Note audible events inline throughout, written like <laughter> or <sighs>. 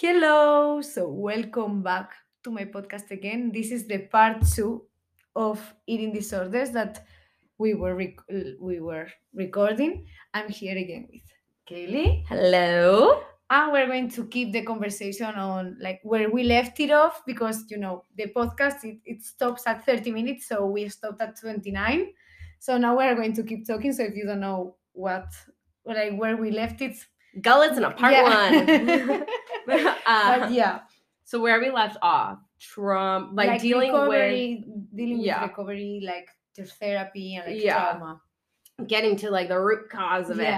Hello, so welcome back to my podcast again. This is the part two of eating disorders that we were rec- we were recording. I'm here again with Kalie, Hello. and we're going to keep the conversation on like where we left it off because you know the podcast it, it stops at 30 minutes, so we stopped at 29. So now we're going to keep talking. So if you don't know what like where we left it, Go listen to part yeah. one. <laughs> <laughs> uh, but yeah. So where we left off, Trump, like, dealing recovery, dealing Yeah. with recovery, like their therapy and like Yeah. trauma. getting to like the root cause of it.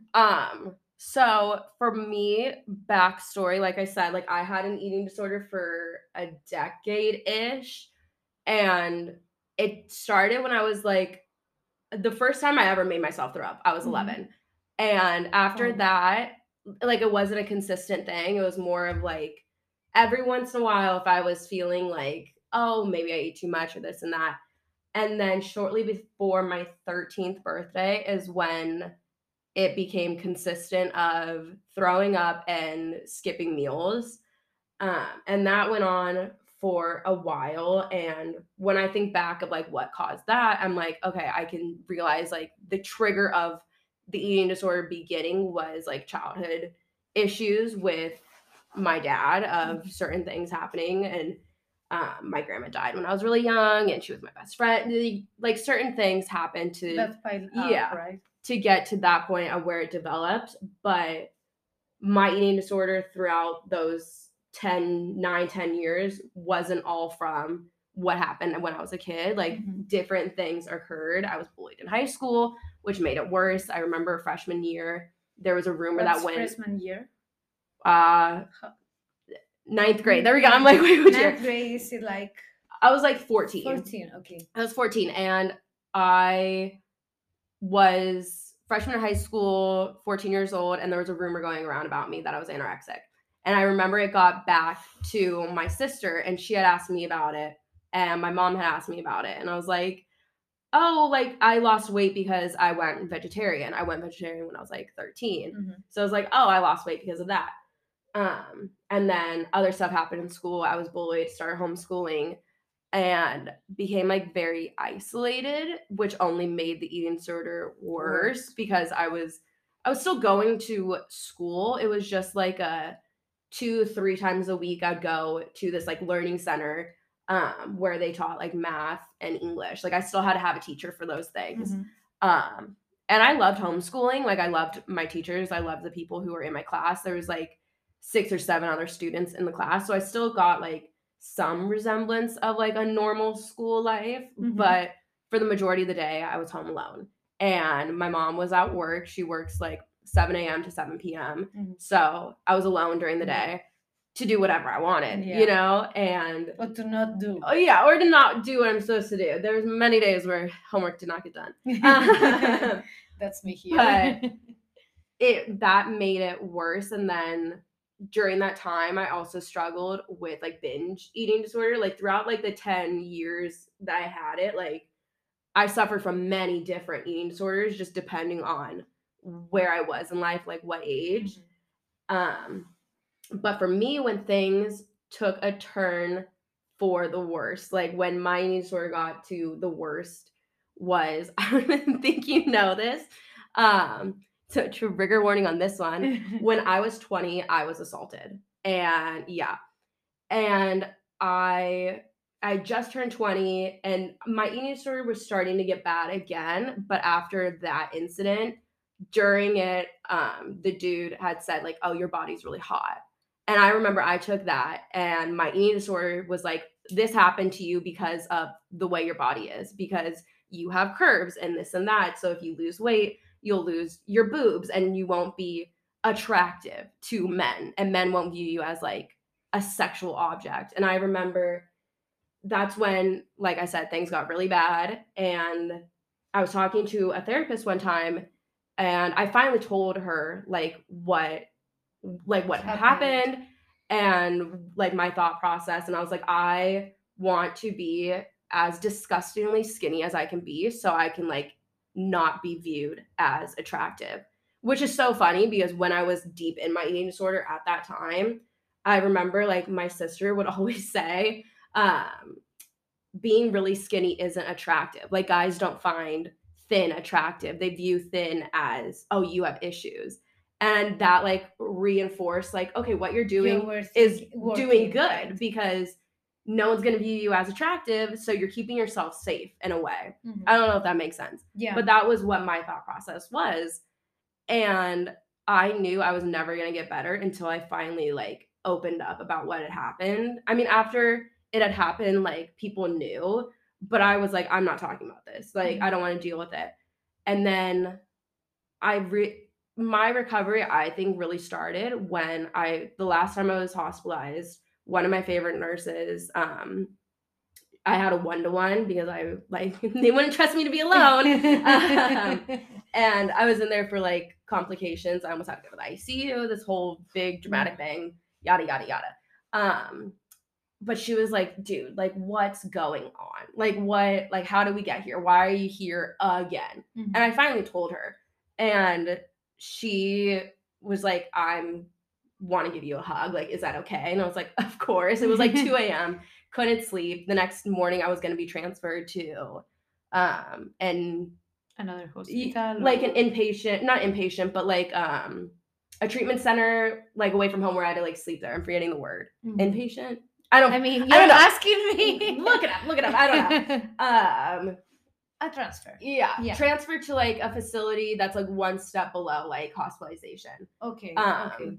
<laughs> Um, so for me, backstory, like I said, like I had an eating disorder for a decade ish, and it started when I was like the first time I ever made myself throw up. I was Mhm. 11, and after Oh. that, like it wasn't a consistent thing. It was more of like every once in a while, if I was feeling like, oh, maybe I ate too much or this and that. And then shortly before my 13th birthday is when it became consistent of throwing up and skipping meals. Um, and that went on for a while. And when I think back of like what caused that, I'm like, okay, I can realize like the trigger of the eating disorder beginning was like childhood issues with my dad of certain things happening and um, my grandma died when I was really young and she was my best friend. Like certain things happened to That piled up, Yeah. right? to get to that point of where it developed but my eating disorder throughout those 10 9 10 years wasn't all from what happened when i was a kid like Mhm. different things occurred i was bullied in high school which made it worse i remember freshman year there was a rumor What's that went freshman year. uh ninth grade there we go i'm like wait what year Ninth grade is it like i was like 14 14? Okay. I was 14 and I was freshman in high school, 14 years old, and there was a rumor going around about me that I was anorexic. And I remember it got back to my sister and she had asked me about it and my mom had asked me about it and I was like, "Oh, like I lost weight because I went vegetarian. I went vegetarian when I was like 13." Mhm. So I was like, "Oh, I lost weight because of that." Um, and then other stuff happened in school. I was bullied, started homeschooling, and became like very isolated, which only made the eating disorder worse because I was I was still going to school. It was just like a two, three times a week I'd go to this like learning center um where they taught like math and English. Like I still had to have a teacher for those things. Mhm. Um, and I loved homeschooling. Like I loved my teachers. I loved the people who were in my class. There was like six or seven other students in the class. So I still got like some resemblance of like a normal school life. Mhm. But for the majority of the day, I was home alone. And my mom was at work. She works like 7 a.m. to 7 p.m. Mhm. So I was alone during the Yeah. day to do whatever I wanted, Yeah. you know? And What to not do. Oh yeah, or to not do what I'm supposed to do. There's many days where homework did not get done. <laughs> Um, <laughs> That's me here. but- <laughs> it that made it worse. And then during that time, I also struggled with like binge eating disorder. Like throughout like the 10 years that I had it, like I suffered from many different eating disorders just depending on where I was in life, like what age. Mhm. Um, but for me, when things took a turn for the worst, like when my eating disorder got to the worst, was <laughs> I don't even think you know this. Um, so trigger warning on this one. <laughs> When I was 20, I was assaulted. And yeah. And I I just turned 20 and my eating disorder was starting to get bad again. But after that incident, during it, um, the dude had said, like, oh, your body's really hot. And I remember I took that and my eating disorder was like, this happened to you because of the way your body is, because you have curves and this and that. So if you lose weight, you'll lose your boobs and you won't be attractive to men and men won't view you as like a sexual object. And I remember that's when, like I said, things got really bad. And I was talking to a therapist one time and I finally told her like what like what happened and like my thought process and I was like I want to be as disgustingly skinny as I can be so I can like not be viewed as attractive which is so funny because when I was deep in my eating disorder at that time I remember like my sister would <laughs> always say, um, being really skinny isn't attractive. Like guys don't find thin attractive. They view thin as, oh, you have issues. And that like reinforced like, okay, what you're doing You're worth is doing good right. because no one's gonna view you as attractive. So you're keeping yourself safe in a way. Mhm. I don't know if that makes sense. yeah. But that was what my thought process was. And I knew I was never going to get better until I finally like opened up about what had happened. I mean, after it had happened, like people knew, but I was like, I'm not talking about this. Like, I don't want to deal with it. And then I re- my recovery, I think, really started when I the last time I was hospitalized. One of my favorite nurses, um, I had a one to one because I like <laughs> they wouldn't trust me to be alone. Um, <laughs> and I was in there for like complications. I almost had to go to the ICU, this whole big dramatic thing, yada yada yada. Um, but she was like, dude, like what's going on? Like what like how do we get here? Why are you here again? Mhm. And I finally told her. And she was like, I'm want to give you a hug. Like, is that okay? And I was like, <laughs> of course. It was like 2 <laughs> a.m. Couldn't sleep. The next morning I was gonna be transferred to um and Another hospital. like an inpatient, not inpatient, but like um a treatment center, like away from home where I had to like sleep there. I'm forgetting the word. Mhm. Inpatient. I don't I mean, you're don't know. asking me. look it up, look it up. I don't know. <laughs> Um a transfer. yeah, Yeah. transfer to like a facility that's like one step below like hospitalization. Okay. Um, okay.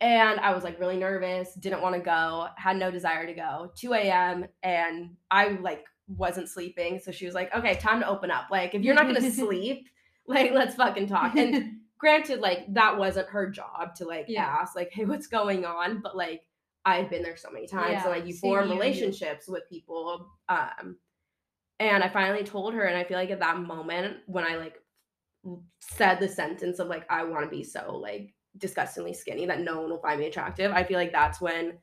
And I was like really nervous, didn't want to go, had no desire to go. 2 a.m. and I like wasn't sleeping. So she was like, okay, time to open up. Like, if you're not gonna <laughs> sleep, like let's fucking talk. And <laughs> granted, like that wasn't her job to like Yeah. ask, like, hey, what's going on? But like I've been there so many times. Yeah, And like you form relationships with people. Um and I finally told her, and I feel like at that moment when I like said the sentence of like I want to be so like disgustingly skinny that no one will find me attractive. I feel like that's when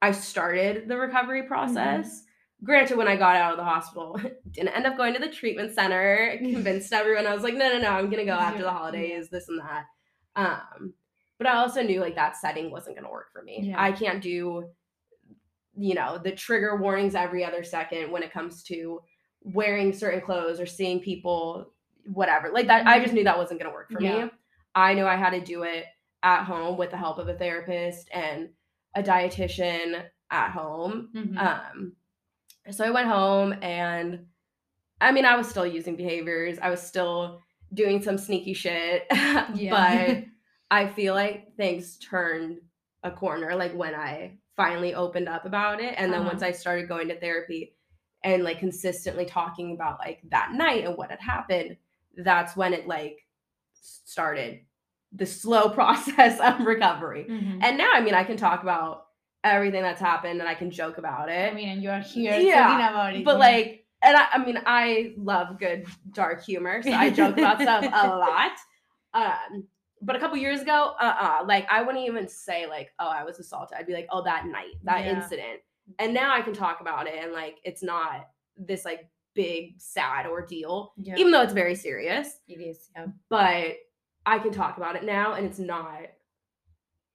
I started the recovery process. Granted, when I got out of the hospital, <laughs> didn't end up going to the treatment center. <laughs> Convinced everyone I was like, no, no, no, I'm gonna go after the holidays, this and that. Um, but I also knew like that setting wasn't gonna work for me. Yeah. I can't do, you know, the trigger warnings every other second when it comes to wearing certain clothes or seeing people, whatever. Like that, I just knew that wasn't gonna work for Yeah. me. I knew I had to do it at home with the help of a therapist and a dietitian at home. Mhm. Um, so I went home and I mean, I was still using behaviors. I was still doing some sneaky shit. <laughs> but <laughs> I feel like things turned a corner like when I finally opened up about it. And then Uh-huh. once I started going to therapy and like consistently talking about like that night and what had happened, that's when it like started the slow <laughs> process of recovery. Mhm. And now, I mean, I can talk about everything that's happened and I can joke about it. I mean, and you are here Yeah, talking about it. but yeah. like, and I, I mean, I love good dark humor, so I joke <laughs> about stuff a lot. Um, but a couple years ago, uh, uh like I wouldn't even say like, oh, I was assaulted. I'd be like, oh, that night, that Yeah. incident, and now I can talk about it, and like, it's not this like big sad ordeal, yeah, even though it's very serious. it is. Yeah. But I can talk about it now, and it's not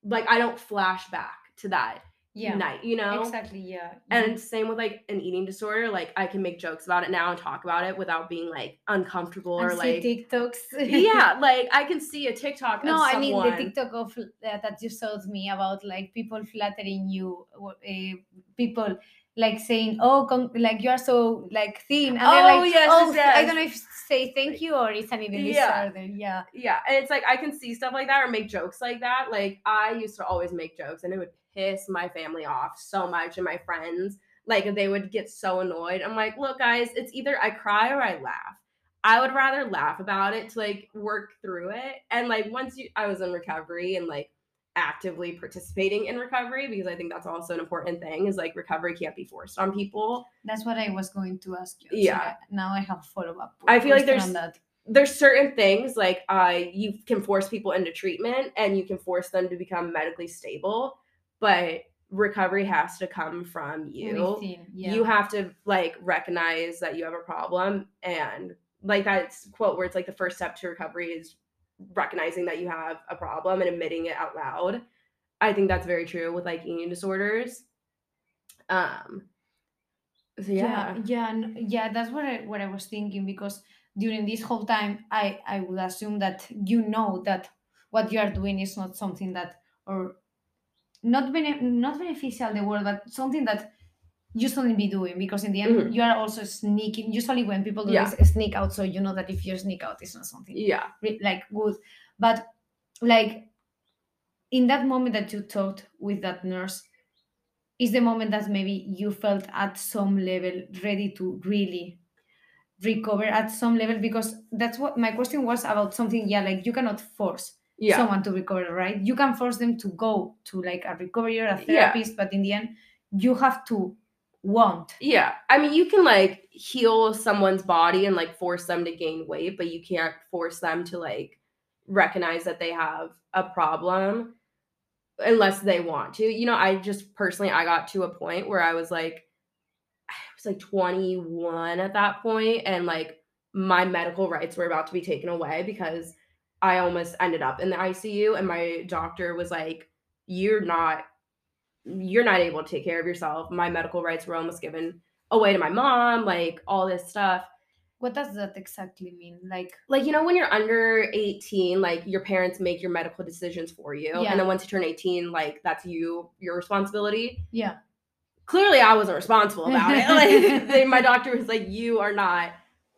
like I don't flash back to that Yeah. night, you know? Exactly. Yeah. And same with like an eating disorder, like I can make jokes about it now and talk about it without being like uncomfortable and or see like TikToks. <laughs> yeah, like I can see a TikTok. No, I mean the TikTok of uh, that you showed me about like people flattering you, uh, people like saying, "Oh, con- like you are so like thin," and they're Oh, like, yes, "Oh, yes, I don't know if say thank you or it's an eating Yeah. disorder." Yeah, Yeah, and it's like I can see stuff like that or make jokes like that. Like I used to always make jokes, and it would piss my family off so much and my friends. Like they would get so annoyed. I'm like, look, guys, it's either I cry or I laugh. I would rather laugh about it to like work through it. And like once you, I was in recovery and like actively participating in recovery because I think that's also an important thing. Is like recovery can't be forced on people. that's what I was going to ask you. So Yeah. I- now I have follow up. I feel like there's- that. there's certain things like uh you can force people into treatment and you can force them to become medically stable but recovery has to come from you Within, yeah. you have to like recognize that you have a problem and like that's quote where it's like the first step to recovery is recognizing that you have a problem and admitting it out loud I think that's very true with like eating disorders. Um so yeah. yeah yeah yeah that's what I, what I was thinking because during this whole time I I would assume that you know that what you are doing is not something that or not bene- not beneficial the word but something that you shouldn't be doing because in the end Mhm. you are also sneaking usually when people do Yeah. this sneak out so you know that if you sneak out it's not something Yeah. like good but like in that moment that you talked with that nurse is the moment that maybe you felt at some level ready to really recover at some level because that's what my question was about something yeah like you cannot force Yeah. someone to recover right you can force them to go to like a recovery or a Yeah. therapist but in the end you have to want Yeah. I mean, you can like heal someone's body and like force them to gain weight, but you can't force them to like recognize that they have a problem unless they want to. You know, I just personally I got to a point where I was like I was like 21 at that point and like my medical rights were about to be taken away because I almost ended up in the ICU and my doctor was like you're not you're not able to take care of yourself. My medical rights were almost given away to my mom, like all this stuff. what does that exactly mean like Like, you know, when you're under 18, like your parents make your medical decisions for you. Yeah. And then once you turn 18, like that's you, your responsibility. yeah Clearly, I wasn't responsible about it. Like, <laughs> <laughs> they, my doctor was like, you are not,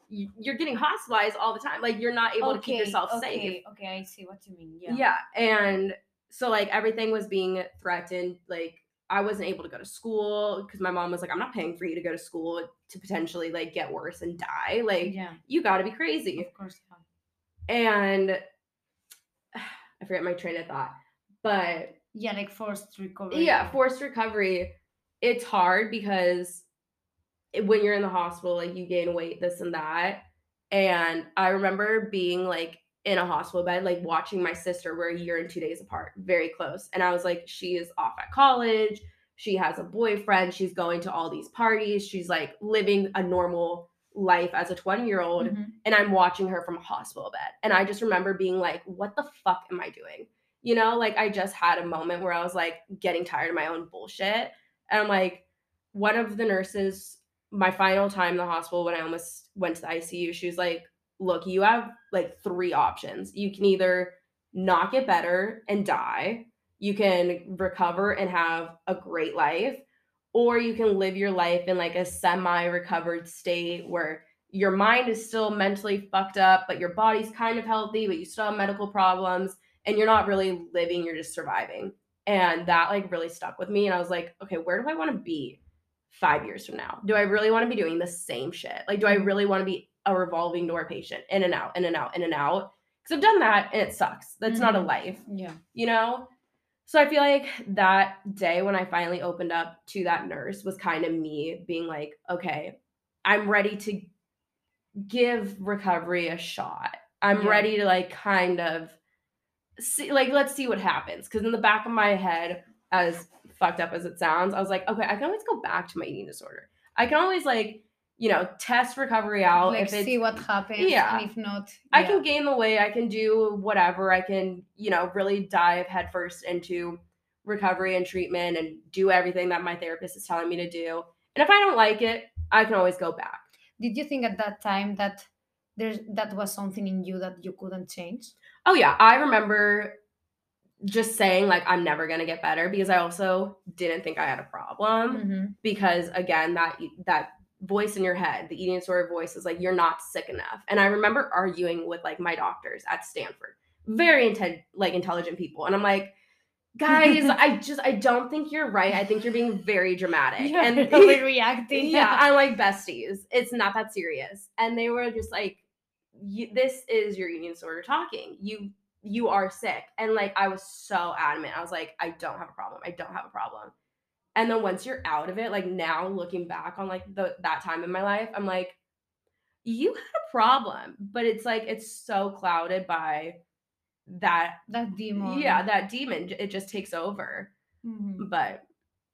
you, you're getting hospitalized all the time. Like, you're not able to keep yourself safe. okay okay i see what you mean yeah Yeah. And so like everything was being threatened. Like I wasn't able to go to school because my mom was like, I'm not paying for you to go to school to potentially like get worse and die. Like yeah you gotta be crazy. of course yeah. And <sighs> I forget my train of thought. But yeah like forced recovery yeah, forced recovery, it's hard because when you're in the hospital, like you gain weight, this and that. And I remember being like in a hospital bed, like watching my sister. We're a year and two days apart, very close. And I was like, she is off at college. She has a boyfriend. She's going to all these parties. She's like living a normal life as a 20 year old. Mhm. And I'm watching her from a hospital bed. And I just remember being like, what the fuck am I doing? You know, like I just had a moment where I was like getting tired of my own bullshit. And I'm like, one of the nurses, my final time in the hospital when I almost went to the ICU, she was like, look, you have like three options. You can either not get better and die, you can recover and have a great life, or you can live your life in like a semi recovered state where your mind is still mentally fucked up, but your body's kind of healthy, but you still have medical problems and you're not really living, you're just surviving. And that like really stuck with me. And I was like, okay, where do I want to be five years from now? Do I really want to be doing the same shit? Like, do I mm-hmm. really want to be a revolving door patient in and out, in and out, in and out? Because I've done that and it sucks. That's not a Mhm. life yeah you know? So I feel like that day when I finally opened up to that nurse was kind of me being like, okay, I'm ready to give recovery a shot. I'm Yeah. ready to like kind of see like let's see what happens cuz in the back of my head as fucked up as it sounds, I was like, okay, I can always go back to my eating disorder. I can always like, you know, test recovery out like if see what happens Yeah. and if not I can gain the weight. I can do whatever. I can, you know, really dive headfirst into recovery and treatment and do everything that my therapist is telling me to do. And if I don't like it, I can always go back. did you think at that time that there's that was something in you that you couldn't change Oh yeah, I remember just saying like I'm never going to get better because I also didn't think I had a problem Mhm. because again that that voice in your head, the eating disorder voice is like you're not sick enough. And I remember arguing with like my doctors at Stanford. Very inten- like intelligent people and I'm like guys, <laughs> I just I don't think you're right. I think you're being very dramatic. You're and <laughs> overreacting <laughs> yeah, I'm like besties. It's not that serious. And they were just like, "This is your eating disorder talking. You you are sick." And like I was so adamant. I was like, "I don't have a problem. I don't have a problem." And then once you're out of it, like now looking back on like the that time in my life, I'm like, "You had a problem," but it's like it's so clouded by that that demon yeah that demon. It just takes over. Mhm. But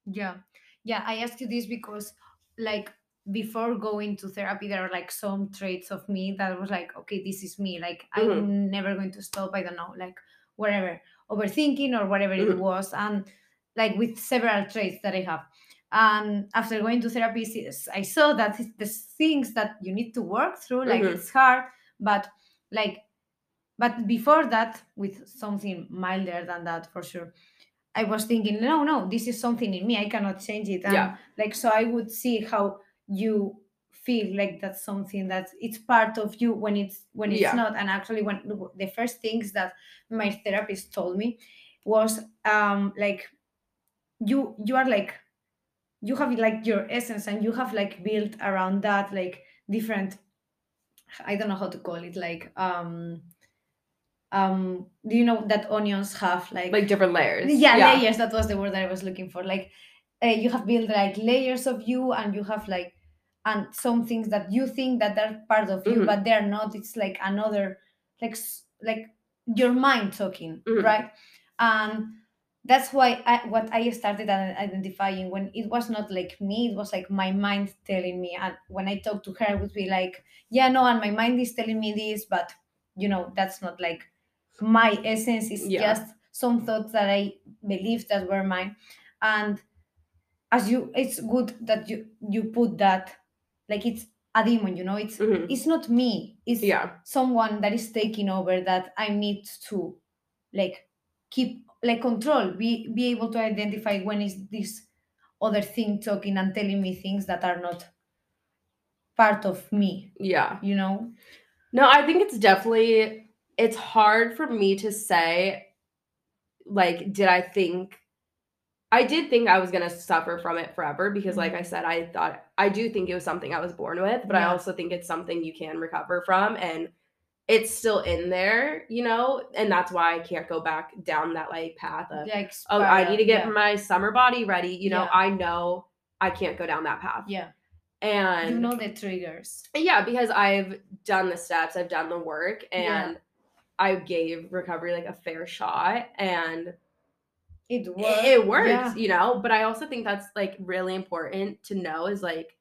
yeah yeah i ask you this because like before going to therapy there are like some traits of me that was like okay this is me like i'm never going to stop i don't know like whatever overthinking or whatever it Mhm. was and like with several traits that i have and after going to therapy I saw that the things that you need to work through like Mhm. it's hard but like but before that with something milder than that for sure i was thinking no no this is something in me i cannot change it and Yeah. like so i would see how you feel like that's something that it's part of you when it's when it's Yeah. not and actually when the first things that my therapist told me was um like you you are like you have like your essence and you have like built around that like different i don't know how to call it like um um do you know that onions have like Like different layers. yeah, layers that was the word that i was looking for like uh, you have built like layers of you and you have like and some things that you think that they're part of you Mhm. but they're not it's like another like like your mind talking Mhm. right and that's why I, what i started identifying when it was not like me it was like my mind telling me and when i talked to her it would be like yeah no and my mind is telling me this but you know that's not like my essence is Yeah. just some thoughts that i believed that were mine and as you it's good that you you put that like it's a demon you know it's Mhm. it's not me it's Yeah. someone that is taking over that i need to like keep like control be be able to identify when is this other thing talking and telling me things that are not part of me Yeah. you know? No, I think it's definitely it's hard for me to say like did I think I did think I was going to suffer from it forever because like mm-hmm. I said I thought I do think it was something I was born with, but I also think it's something you can recover from and it's still in there, you know, and that's why I can't go back down that like path of like oh, I need to get yeah. my summer body ready, you know, Yeah. I know I can't go down that path. yeah And you know the triggers yeah, because I've done the steps, I've done the work, Yeah. and I gave recovery like a fair shot, and it works it works, yeah. you know. But I also think that's like really important to know is like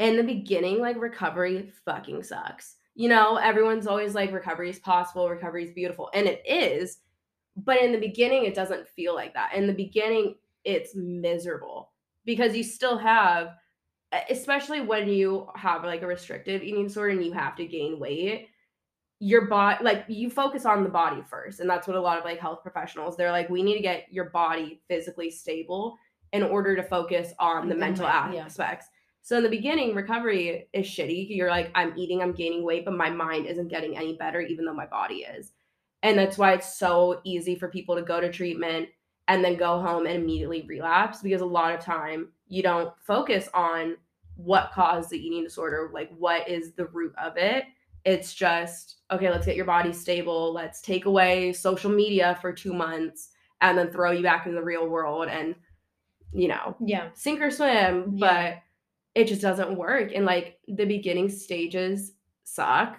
in the beginning, like recovery fucking sucks. You know, everyone's always like recovery is possible, recovery is beautiful, and it is. But in the beginning, it doesn't feel like that. In the beginning, it's miserable because you still have especially when you have like a restrictive eating disorder and you have to gain weight your body like you focus on the body first and that's what a lot of like health professionals they're like we need to get your body physically stable in order to focus on the The mental aspects. yeah. So in the beginning recovery is shitty. You're like i'm eating i'm gaining weight but my mind isn't getting any better even though my body is. And that's why it's so easy for people to go to treatment and then go home and immediately relapse because a lot of time you don't focus on what caused the eating disorder like what is the root of it. It's just okay let's get your body stable. Let's take away social media for two months and then throw you back in the real world and you know yeah. sink or swim. Yeah. but it just doesn't work and like the beginning stages suck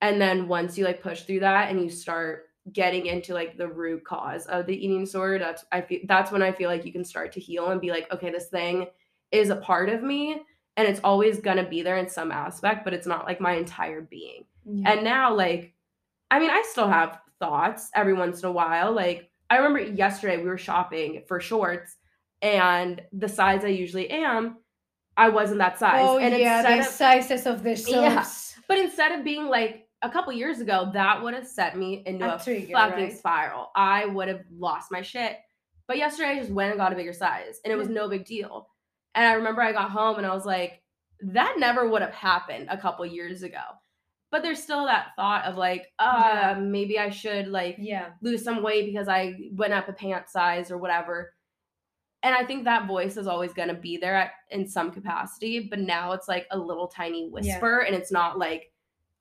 and then once you like push through that and you start getting into like the root cause of the eating disorder that's i feel that's when i feel like you can start to heal and be like okay this thing is a part of me and it's always going to be there in some aspect but it's not like my entire being yeah. and now, like, I mean, I still have thoughts every once in a while. Like, I remember yesterday we were shopping for shorts, and the size I usually am, I wasn't that size. oh and yeah the of, sizes of the Yeah. shorts but instead of being like a couple years ago, that would have set me into A a, trigger, fucking right? spiral. I would have lost my shit. But yesterday I just went and got a bigger size, and it was no big deal. And I remember I got home and I was like, that never would have happened a couple years ago. But there's still that thought of like, uh, Yeah. maybe I should like yeah lose some weight because I went up a pant size or whatever. And I think that voice is always going to be there at, in some capacity, but now it's like a little tiny whisper and it's not like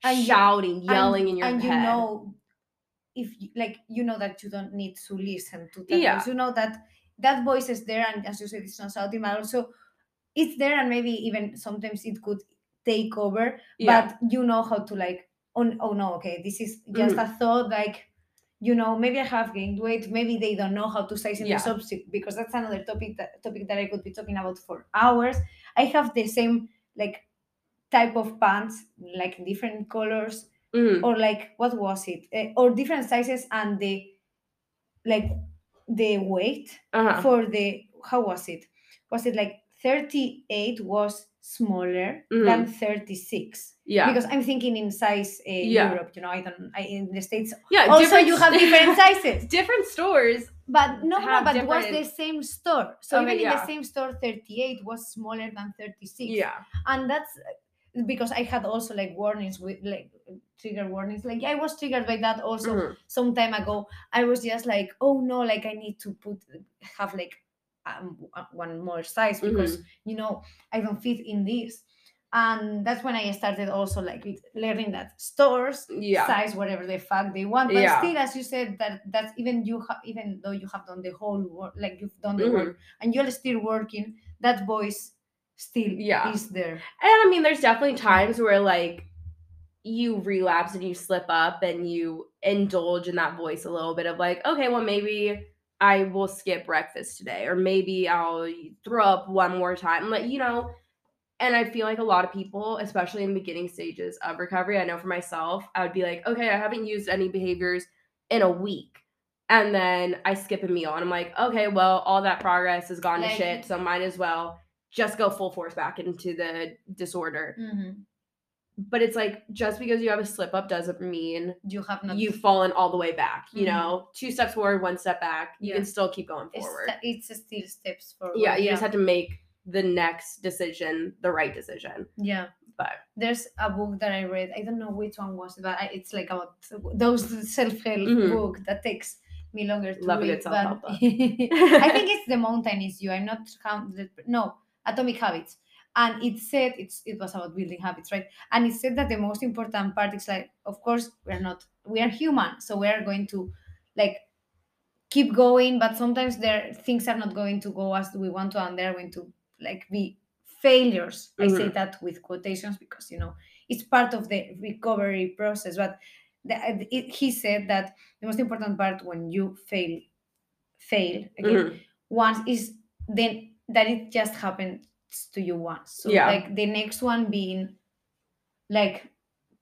And shouting, yelling and, in your and head. you know if you, like you know that you don't need to listen to that Yeah. voice. you know that that voice is there and as you said it's not shouting but also it's there and maybe even sometimes it could take over yeah. but you know how to like oh, oh no okay this is just Mm-hmm. a thought like you know maybe i have gained weight maybe they don't know how to size in Yeah. the because that's another topic that topic that i could be talking about for hours i have the same like type of pants like different colors Mhm. or like what was it Eh, or different sizes and the like the weight Uh-huh. for the how was it was it like 38 was smaller than 36 yeah. because i'm thinking in size uh, Yeah. europe you know i don't I, in the states yeah. also you have different <laughs> sizes different stores. but no no but it was the same store so Okay, even in yeah. the same store 38 was smaller than 36 Yeah. and that's uh, because i had also like warnings with like trigger warnings like i was triggered by that also Mhm. some time ago i was just like oh no like i need to put have like um, one more size because Mm-hmm. you know i don't fit in this and that's when i started also like learning that stores Yeah. size whatever the fuck they want but Yeah. still as you said that that's even you ha- even though you have done the whole work like you've done the Mhm. work and you're still working that voice still Yeah. is there And I mean, there's definitely times where like you relapse and you slip up and you indulge in that voice a little bit of like, okay, well, maybe I will skip breakfast today, or maybe I'll throw up one more time. Like, you know, and I feel like a lot of people, especially in the beginning stages of recovery, I know for myself, I would be like, okay, I haven't used any behaviors in a week. And then I skip a meal and I'm like, okay, well, all that progress has gone Like- to shit, so might as well just go full force back into the disorder. Mhm. But it's like just because you have a slip up doesn't mean you have not you've fallen all the way back. You Mhm. know, two steps forward, one step back. You Yeah. can still keep going forward. it's still steps forward Yeah, you just have to make the next decision the right decision. yeah But there's a book that I read. I don't know which one was, it, but I, it's like about those self-help Mhm. book that takes me longer to Love read. self-help but. <laughs> I think it's The Mountain Is You. I'm not counted. No, Atomic Habits. And it said it's it was about building habits, right? And it said that the most important part is like, of course, we're not we are human, so we are going to like keep going, but sometimes there things are not going to go as we want to, and they're going to like be failures. I say Mhm. that with quotations because you know it's part of the recovery process. But the, it, he said that the most important part when you fail, fail again Mhm. once is then that it just happens to you once. So Yeah. like the next one being like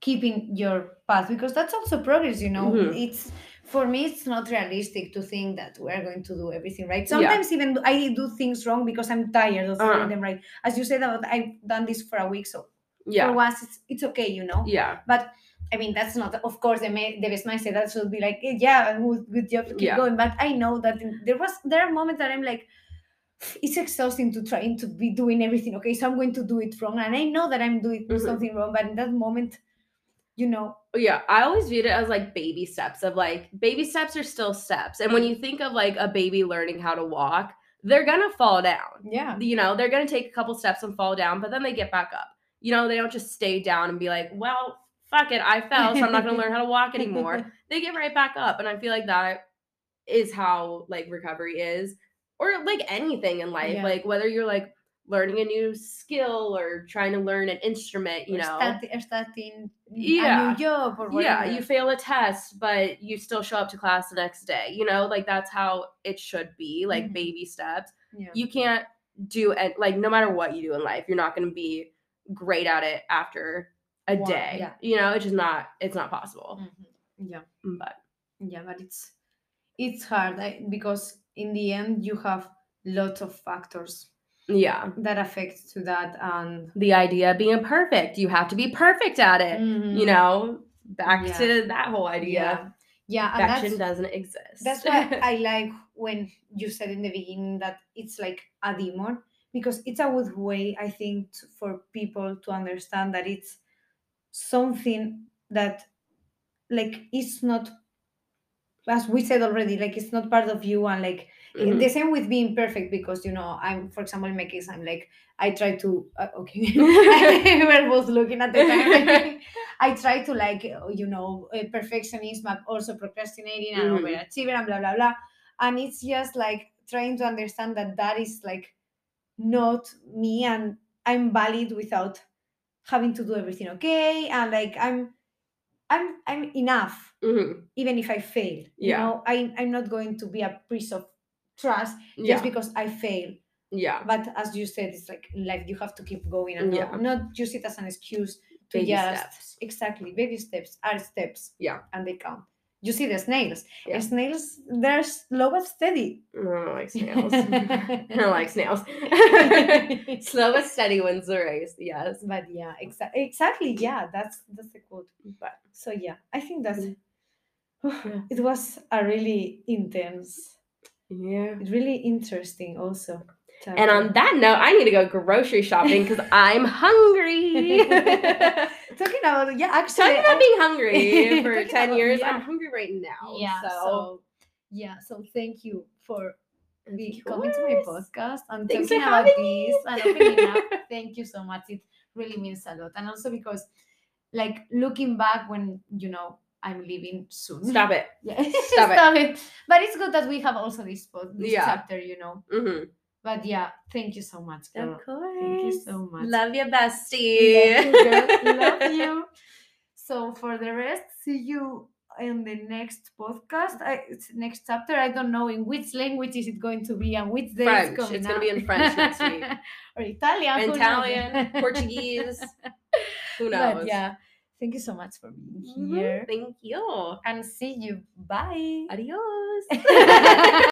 keeping your path because that's also progress, you know. Mhm. It's for me it's not realistic to think that we're going to do everything right. Yeah. Sometimes even I do things wrong because I'm tired of doing Uh-huh. them right. As you said about I've done this for a week, so yeah. for once it's it's okay, you know. Yeah. But I mean, that's not, of course, the, ma- the best mindset. That should be like, "Eh, yeah, good, good job, keep Yeah. going. But I know that there was there are moments that I'm like, it's exhausting to trying to be doing everything okay. So I'm going to do it wrong, and I know that I'm doing Mhm. something wrong. But in that moment, you know, Yeah, I always viewed it as like baby steps of like baby steps are still steps. And when you think of like a baby learning how to walk, they're gonna fall down. yeah, You know, they're gonna take a couple steps and fall down, but then they get back up. You know, they don't just stay down and be like, well, fuck it, I fell, so I'm not gonna learn how to walk <laughs> anymore. They get right back up. And I feel like that is how like recovery is, or like anything in life. Yeah. Like whether you're like learning a new skill or trying to learn an instrument, you Or know. start, starting a Yeah. new job or yeah you fail a test but you still show up to class the next day you know like that's how it should be like Mhm. baby steps yeah. you can't do it like no matter what you do in life you're not going to be great at it after a One, day yeah. you know it's just not it's not possible Mhm. yeah. but yeah but it's it's hard I, because in the end you have lots of factors yeah. that affect to that and the idea of being perfect. You have to be perfect at it Mhm. you know? Back Yeah. to that whole idea. Yeah. Yeah perfection doesn't exist. that's why <laughs> i like when you said in the beginning that it's like a demon because it's a good way i think for people to understand that it's something that like it's not as we said already like it's not part of you and like Mhm. the same with being perfect because you know i'm for example in my case i'm like i try to uh, okay <laughs> <laughs> we're both looking at the time <laughs> i try to like you know uh, perfectionism but also procrastinating and Mhm. overachieving and blah blah blah and it's just like trying to understand that that is like not me and i'm valid without having to do everything okay and like i'm i'm i'm enough Mhm. even if I fail. You Yeah. know, I, I'm not going to be a piece of trust yeah just because I fail. yeah But as you said, it's like in life you have to keep going and Yeah. not, not use it as an excuse to baby just steps exactly baby steps are steps. Yeah. And they count. You see the snails. Yeah. Snails, they're slow but steady. I don't like snails. <laughs> <laughs> I don't like snails. <laughs> Slow but steady wins the race. Yes. but yeah, exa- exactly. Yeah, that's that's the quote. But So yeah, I think that's Mm. <sighs> Yeah. it was a really intense, yeah. really interesting also. And on that note, I need to go grocery shopping because <laughs> I'm hungry. <laughs> talking about yeah, actually, Talking about I'm being hungry <laughs> for 10 about- years, yeah. I'm hungry right now. yeah, So, so yeah, so thank you for be, coming to my podcast and Thanks talking about this and opening up. Thank you so much. It really means a lot. And also because like looking back when you know I'm leaving soon. Stop it. Yeah, Stop it. it. But it's good that we have also this this Yeah. chapter, you know. hmm But yeah, thank you so much, girl. Of course. Thank you so much. Love you, bestie. Love you. <laughs> Love you. So for the rest, see you in the next podcast. I, it's next chapter. I don't know in which language is it going to be and which day French. it's coming It's gonna be in French next week. <laughs> or Italian. Italian, <laughs> Portuguese. Who knows? But yeah, thank you so much for being Mhm. here. Thank you. And see you. Bye. Adios.